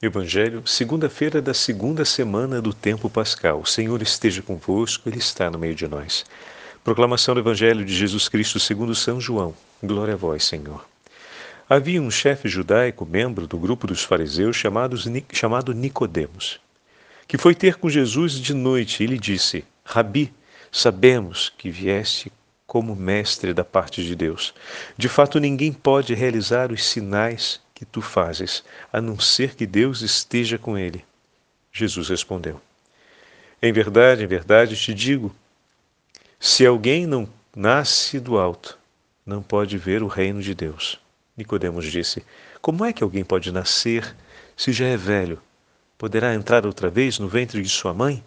Evangelho, segunda-feira da segunda semana do tempo pascal. O Senhor esteja convosco, Ele está no meio de nós. Proclamação do Evangelho de Jesus Cristo segundo São João. Glória a vós, Senhor. Havia um chefe judaico, membro do grupo dos fariseus, chamados, chamado Nicodemos, que foi ter com Jesus de noite e lhe disse: Rabi, sabemos que vieste como mestre da parte de Deus. De fato, ninguém pode realizar os sinais que tu fazes, a não ser que Deus esteja com ele. Jesus respondeu: Em verdade, em verdade te digo, se alguém não nasce do alto, não pode ver o reino de Deus. Nicodemos disse: Como é que alguém pode nascer se já é velho? Poderá entrar outra vez no ventre de sua mãe?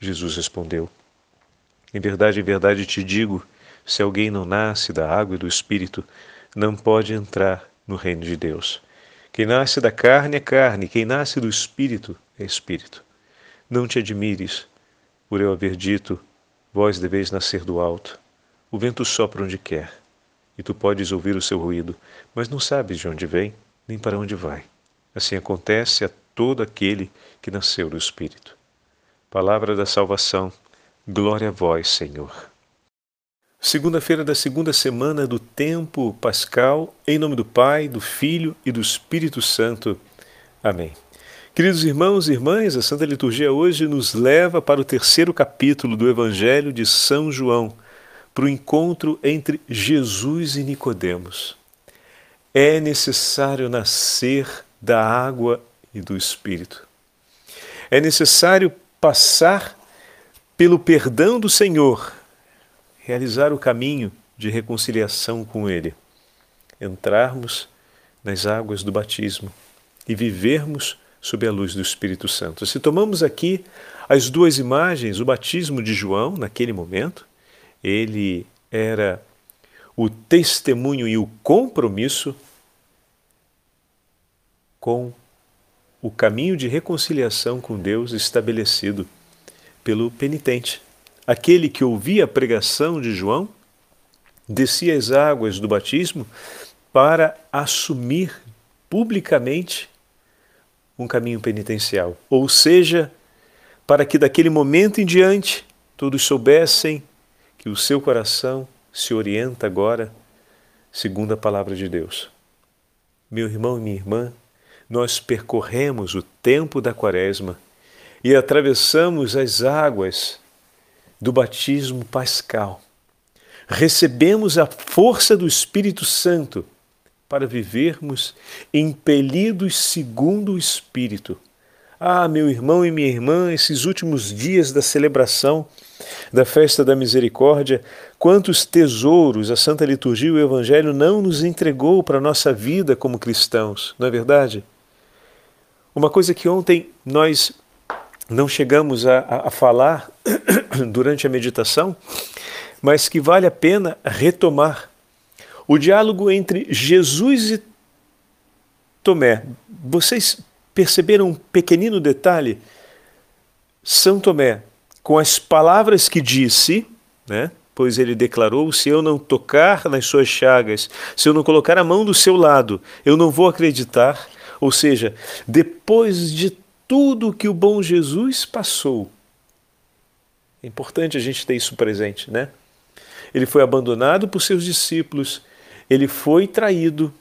Jesus respondeu: Em verdade, em verdade te digo, se alguém não nasce da água e do espírito, não pode entrar no reino de Deus. Quem nasce da carne é carne, quem nasce do espírito é espírito. Não te admires por eu haver dito: Vós deveis nascer do alto. O vento sopra onde quer, e tu podes ouvir o seu ruído, mas não sabes de onde vem nem para onde vai. Assim acontece a todo aquele que nasceu do Espírito. Palavra da salvação, glória a vós, Senhor. Segunda-feira da segunda semana do tempo pascal, em nome do Pai, do Filho e do Espírito Santo. Amém. Queridos irmãos e irmãs, a Santa Liturgia hoje nos leva para o terceiro capítulo do Evangelho de São João, para o encontro entre Jesus e Nicodemos. É necessário nascer da água e do Espírito. É necessário passar pelo perdão do Senhor realizar o caminho de reconciliação com Ele, entrarmos nas águas do batismo e vivermos sob a luz do Espírito Santo. Se tomamos aqui as duas imagens, o batismo de João, naquele momento, ele era o testemunho e o compromisso com o caminho de reconciliação com Deus estabelecido pelo penitente. Aquele que ouvia a pregação de João descia as águas do batismo para assumir publicamente um caminho penitencial, ou seja, para que daquele momento em diante todos soubessem que o seu coração se orienta agora segundo a palavra de Deus. Meu irmão e minha irmã, nós percorremos o tempo da Quaresma e atravessamos as águas do batismo pascal. Recebemos a força do Espírito Santo para vivermos impelidos segundo o Espírito. Ah, meu irmão e minha irmã, esses últimos dias da celebração da festa da misericórdia, quantos tesouros a Santa Liturgia e o Evangelho não nos entregou para a nossa vida como cristãos, não é verdade? Uma coisa que ontem nós não chegamos a, a, falar durante a meditação, mas que vale a pena retomar. O diálogo entre Jesus e Tomé. Vocês perceberam um pequenino detalhe? São Tomé, com as palavras que disse, né? pois ele declarou: Se eu não tocar nas suas chagas, se eu não colocar a mão do seu lado, eu não vou acreditar. Ou seja, depois de tudo que o bom Jesus passou. É importante a gente ter isso presente, né? Ele foi abandonado por seus discípulos, ele foi traído,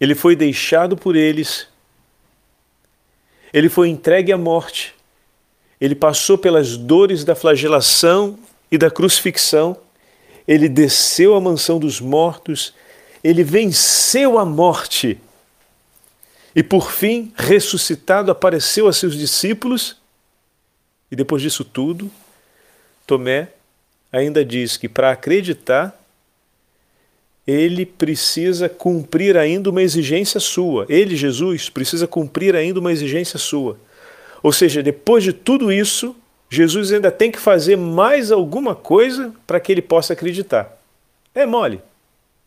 ele foi deixado por eles, ele foi entregue à morte, ele passou pelas dores da flagelação e da crucifixão, ele desceu à mansão dos mortos, ele venceu a morte e por fim, ressuscitado, apareceu a seus discípulos. E depois disso tudo, Tomé ainda diz que para acreditar, ele precisa cumprir ainda uma exigência sua. Ele, Jesus, precisa cumprir ainda uma exigência sua. Ou seja, depois de tudo isso, Jesus ainda tem que fazer mais alguma coisa para que ele possa acreditar. É mole.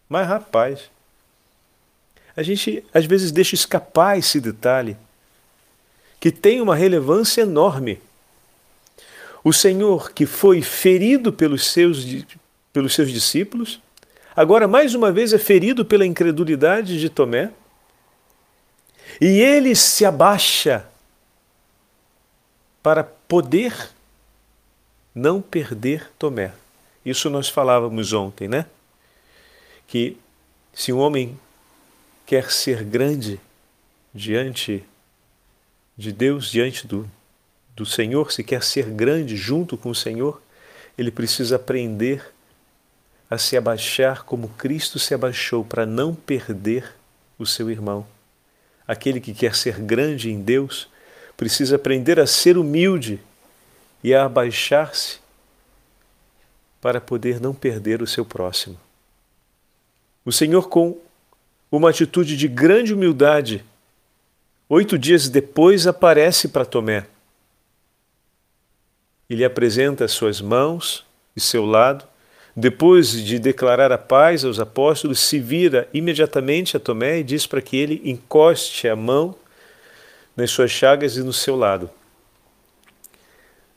Mas rapaz, a gente às vezes deixa escapar esse detalhe que tem uma relevância enorme. O Senhor que foi ferido pelos seus, pelos seus discípulos, agora mais uma vez é ferido pela incredulidade de Tomé. E ele se abaixa para poder não perder Tomé. Isso nós falávamos ontem, né? Que se um homem quer ser grande diante de Deus, diante do, do Senhor, se quer ser grande junto com o Senhor, ele precisa aprender a se abaixar como Cristo se abaixou para não perder o seu irmão. Aquele que quer ser grande em Deus precisa aprender a ser humilde e a abaixar-se para poder não perder o seu próximo. O Senhor, com uma atitude de grande humildade, oito dias depois aparece para Tomé. Ele apresenta suas mãos e seu lado. Depois de declarar a paz aos apóstolos, se vira imediatamente a Tomé e diz para que ele encoste a mão nas suas chagas e no seu lado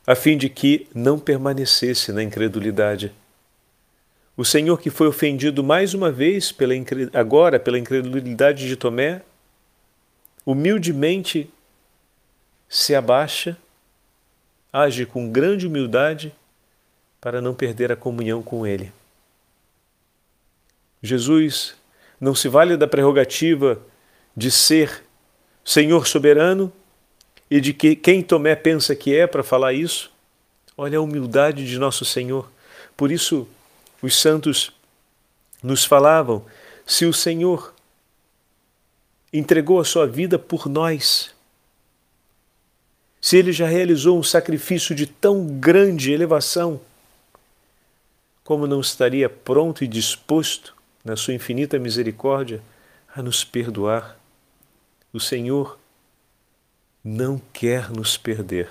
a fim de que não permanecesse na incredulidade. O Senhor, que foi ofendido mais uma vez pela agora pela incredulidade de Tomé, humildemente se abaixa, age com grande humildade para não perder a comunhão com Ele. Jesus não se vale da prerrogativa de ser Senhor soberano e de que quem Tomé pensa que é para falar isso. Olha a humildade de nosso Senhor. Por isso, os santos nos falavam: se o Senhor entregou a sua vida por nós, se ele já realizou um sacrifício de tão grande elevação, como não estaria pronto e disposto, na sua infinita misericórdia, a nos perdoar? O Senhor não quer nos perder.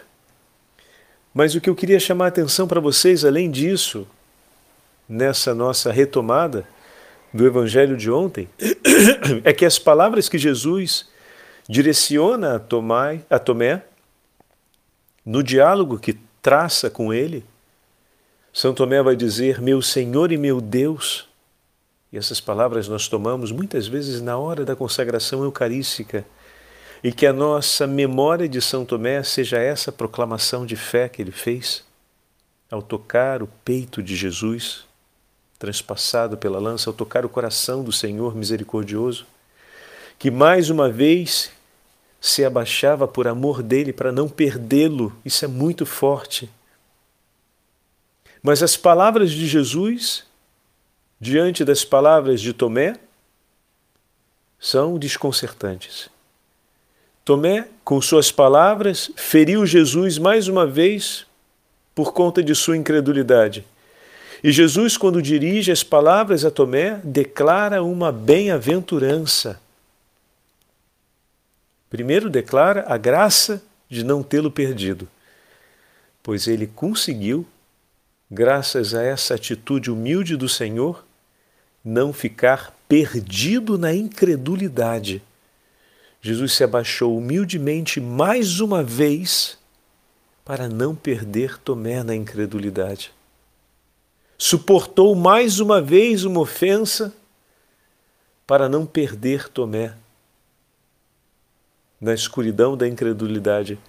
Mas o que eu queria chamar a atenção para vocês, além disso, nessa nossa retomada do Evangelho de ontem, é que as palavras que Jesus direciona a Tomé, a Tomé no diálogo que traça com ele, São Tomé vai dizer: Meu Senhor e meu Deus. E essas palavras nós tomamos muitas vezes na hora da consagração eucarística e que a nossa memória de São Tomé seja essa proclamação de fé que ele fez ao tocar o peito de Jesus, transpassado pela lança, ao tocar o coração do Senhor misericordioso, que mais uma vez se abaixava por amor dele para não perdê-lo. Isso é muito forte. Mas as palavras de Jesus, diante das palavras de Tomé, são desconcertantes. Tomé, com suas palavras, feriu Jesus mais uma vez por conta de sua incredulidade. E Jesus, quando dirige as palavras a Tomé, declara uma bem-aventurança. Primeiro, declara a graça de não tê-lo perdido, pois ele conseguiu, graças a essa atitude humilde do Senhor, não ficar perdido na incredulidade Jesus se abaixou humildemente mais uma vez para não perder Tomé na incredulidade. Suportou mais uma vez uma ofensa para não perder Tomé na escuridão da incredulidade.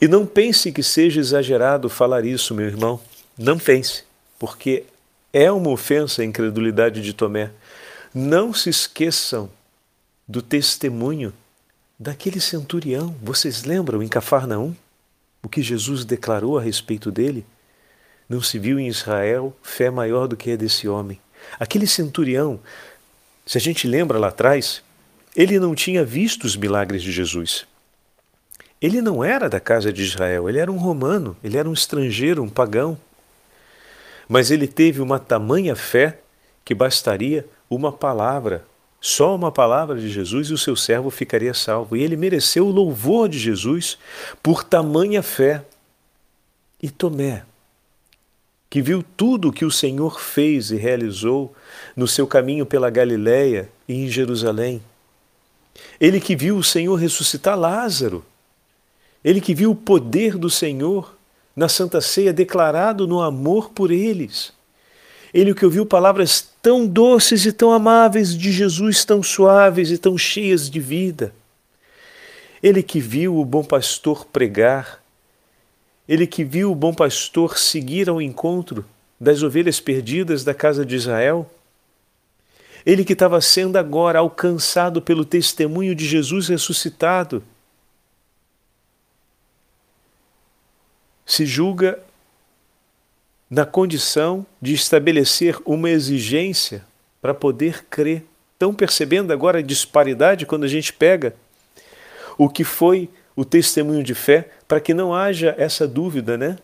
E não pense que seja exagerado falar isso, meu irmão. Não pense, porque é uma ofensa a incredulidade de Tomé. Não se esqueçam do testemunho daquele centurião. Vocês lembram em Cafarnaum o que Jesus declarou a respeito dele? Não se viu em Israel fé maior do que a desse homem. Aquele centurião, se a gente lembra lá atrás, ele não tinha visto os milagres de Jesus. Ele não era da casa de Israel, ele era um romano, ele era um estrangeiro, um pagão. Mas ele teve uma tamanha fé que bastaria uma palavra só uma palavra de Jesus e o seu servo ficaria salvo. E ele mereceu o louvor de Jesus por tamanha fé. E Tomé, que viu tudo o que o Senhor fez e realizou no seu caminho pela Galiléia e em Jerusalém. Ele que viu o Senhor ressuscitar Lázaro. Ele que viu o poder do Senhor na Santa Ceia declarado no amor por eles. Ele que ouviu palavras tão doces e tão amáveis de Jesus, tão suaves e tão cheias de vida. ele que viu o bom pastor pregar, ele que viu o bom pastor seguir ao encontro das ovelhas perdidas da casa de Israel, ele que estava sendo agora alcançado pelo testemunho de Jesus ressuscitado, se julga na condição de estabelecer uma exigência para poder crer. Estão percebendo agora a disparidade quando a gente pega o que foi o testemunho de fé, para que não haja essa dúvida, né?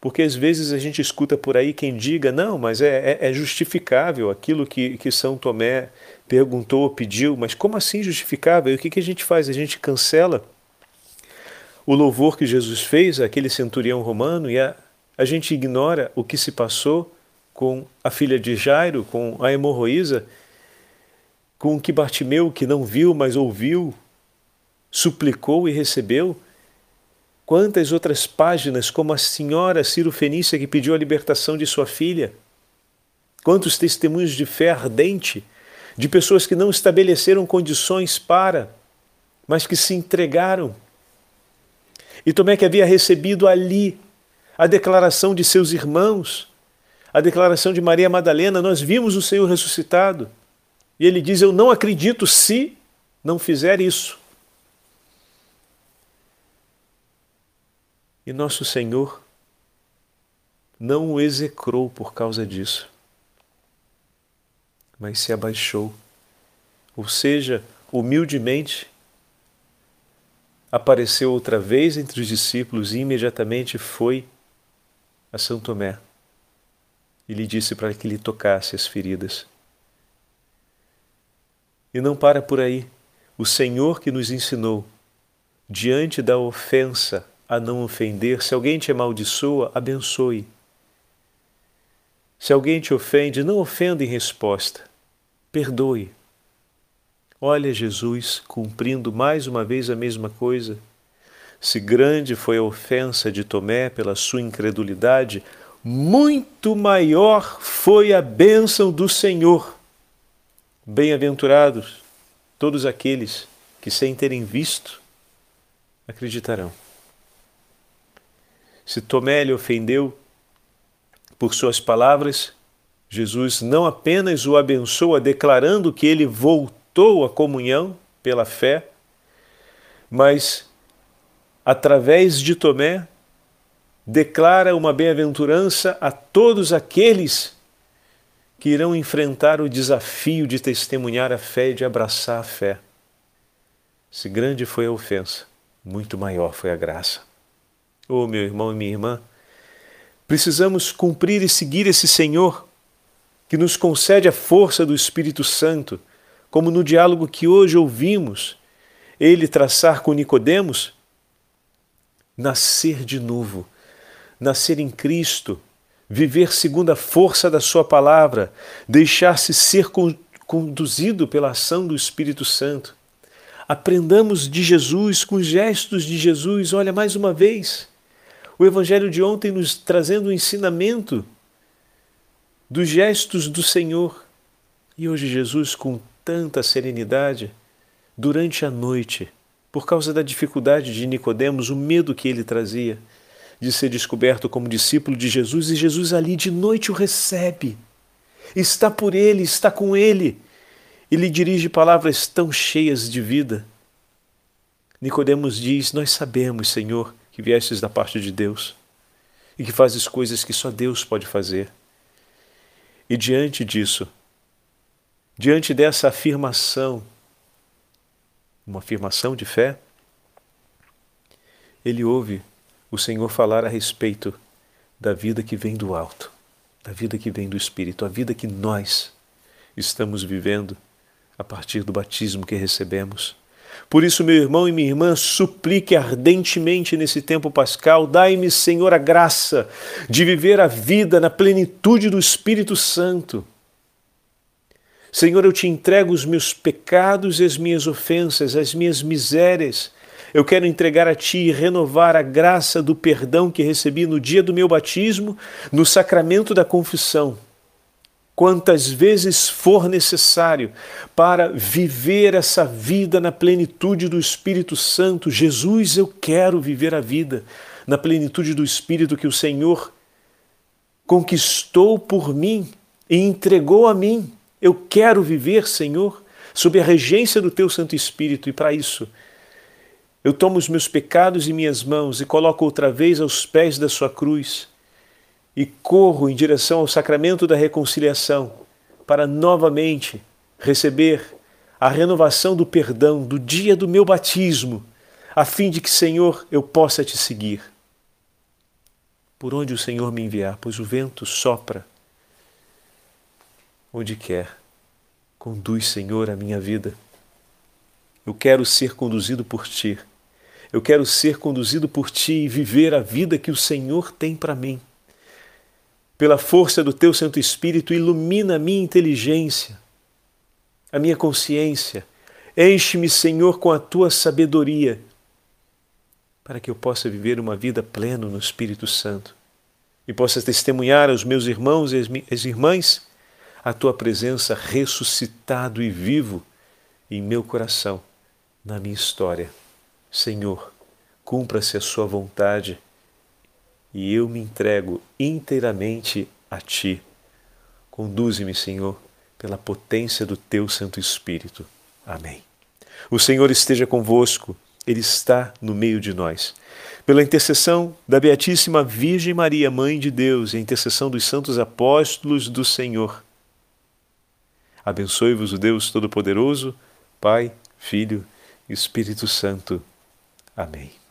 Porque às vezes a gente escuta por aí quem diga, não, mas é, é, é justificável aquilo que, que São Tomé perguntou, pediu, mas como assim justificável? E o que, que a gente faz? A gente cancela o louvor que Jesus fez àquele centurião romano e a, a gente ignora o que se passou com a filha de Jairo, com a hemorroísa, com o que Bartimeu, que não viu, mas ouviu, suplicou e recebeu. Quantas outras páginas, como a senhora Ciro Fenícia que pediu a libertação de sua filha. Quantos testemunhos de fé ardente, de pessoas que não estabeleceram condições para, mas que se entregaram e Tomé que havia recebido ali a declaração de seus irmãos, a declaração de Maria Madalena, nós vimos o Senhor ressuscitado. E ele diz: Eu não acredito se não fizer isso. E nosso Senhor não o execrou por causa disso, mas se abaixou, ou seja, humildemente apareceu outra vez entre os discípulos e imediatamente foi a São Tomé e lhe disse para que lhe tocasse as feridas. E não para por aí. O Senhor que nos ensinou, diante da ofensa, a não ofender, se alguém te amaldiçoa, abençoe. Se alguém te ofende, não ofenda em resposta, perdoe. Olha Jesus cumprindo mais uma vez a mesma coisa. Se grande foi a ofensa de Tomé pela sua incredulidade, muito maior foi a bênção do Senhor. Bem-aventurados todos aqueles que, sem terem visto, acreditarão. Se Tomé lhe ofendeu por suas palavras, Jesus não apenas o abençoa, declarando que ele voltou à comunhão pela fé, mas através de Tomé declara uma bem-aventurança a todos aqueles que irão enfrentar o desafio de testemunhar a fé e de abraçar a fé. Se grande foi a ofensa, muito maior foi a graça. Oh, meu irmão e minha irmã, precisamos cumprir e seguir esse Senhor que nos concede a força do Espírito Santo como no diálogo que hoje ouvimos, ele traçar com Nicodemos, nascer de novo, nascer em Cristo, viver segundo a força da sua palavra, deixar-se ser conduzido pela ação do Espírito Santo. Aprendamos de Jesus, com gestos de Jesus. Olha, mais uma vez, o Evangelho de ontem nos trazendo o ensinamento dos gestos do Senhor. E hoje Jesus, com tanta serenidade durante a noite, por causa da dificuldade de Nicodemos, o medo que ele trazia de ser descoberto como discípulo de Jesus, e Jesus ali de noite o recebe. Está por ele, está com ele, e lhe dirige palavras tão cheias de vida. Nicodemos diz: Nós sabemos, Senhor, que viestes da parte de Deus e que fazes coisas que só Deus pode fazer. E diante disso, diante dessa afirmação, uma afirmação de fé, ele ouve o Senhor falar a respeito da vida que vem do alto, da vida que vem do Espírito, a vida que nós estamos vivendo a partir do batismo que recebemos. Por isso, meu irmão e minha irmã, suplique ardentemente nesse tempo pascal: dai-me, Senhor, a graça de viver a vida na plenitude do Espírito Santo Senhor, eu te entrego os meus pecados e as minhas ofensas, as minhas misérias. Eu quero entregar a Ti e renovar a graça do perdão que recebi no dia do meu batismo, no sacramento da confissão. Quantas vezes for necessário para viver essa vida na plenitude do Espírito Santo. Jesus, eu quero viver a vida na plenitude do Espírito que o Senhor conquistou por mim e entregou a mim. Eu quero viver, Senhor, sob a regência do Teu Santo Espírito, e para isso eu tomo os meus pecados em minhas mãos e coloco outra vez aos pés da Sua cruz e corro em direção ao sacramento da reconciliação para novamente receber a renovação do perdão do dia do meu batismo, a fim de que, Senhor, eu possa te seguir por onde o Senhor me enviar, pois o vento sopra onde quer. Conduz, Senhor, a minha vida. Eu quero ser conduzido por Ti. Eu quero ser conduzido por Ti e viver a vida que o Senhor tem para mim. Pela força do Teu Santo Espírito, ilumina a minha inteligência, a minha consciência. Enche-me, Senhor, com a Tua sabedoria para que eu possa viver uma vida plena no Espírito Santo e possa testemunhar aos meus irmãos e às irmãs a tua presença ressuscitado e vivo em meu coração, na minha história. Senhor, cumpra-se a sua vontade e eu me entrego inteiramente a ti. Conduze-me, Senhor, pela potência do teu Santo Espírito. Amém. O Senhor esteja convosco. Ele está no meio de nós. Pela intercessão da Beatíssima Virgem Maria, Mãe de Deus, e a intercessão dos santos apóstolos do Senhor. Abençoe-vos o Deus Todo-Poderoso, Pai, Filho e Espírito Santo. Amém.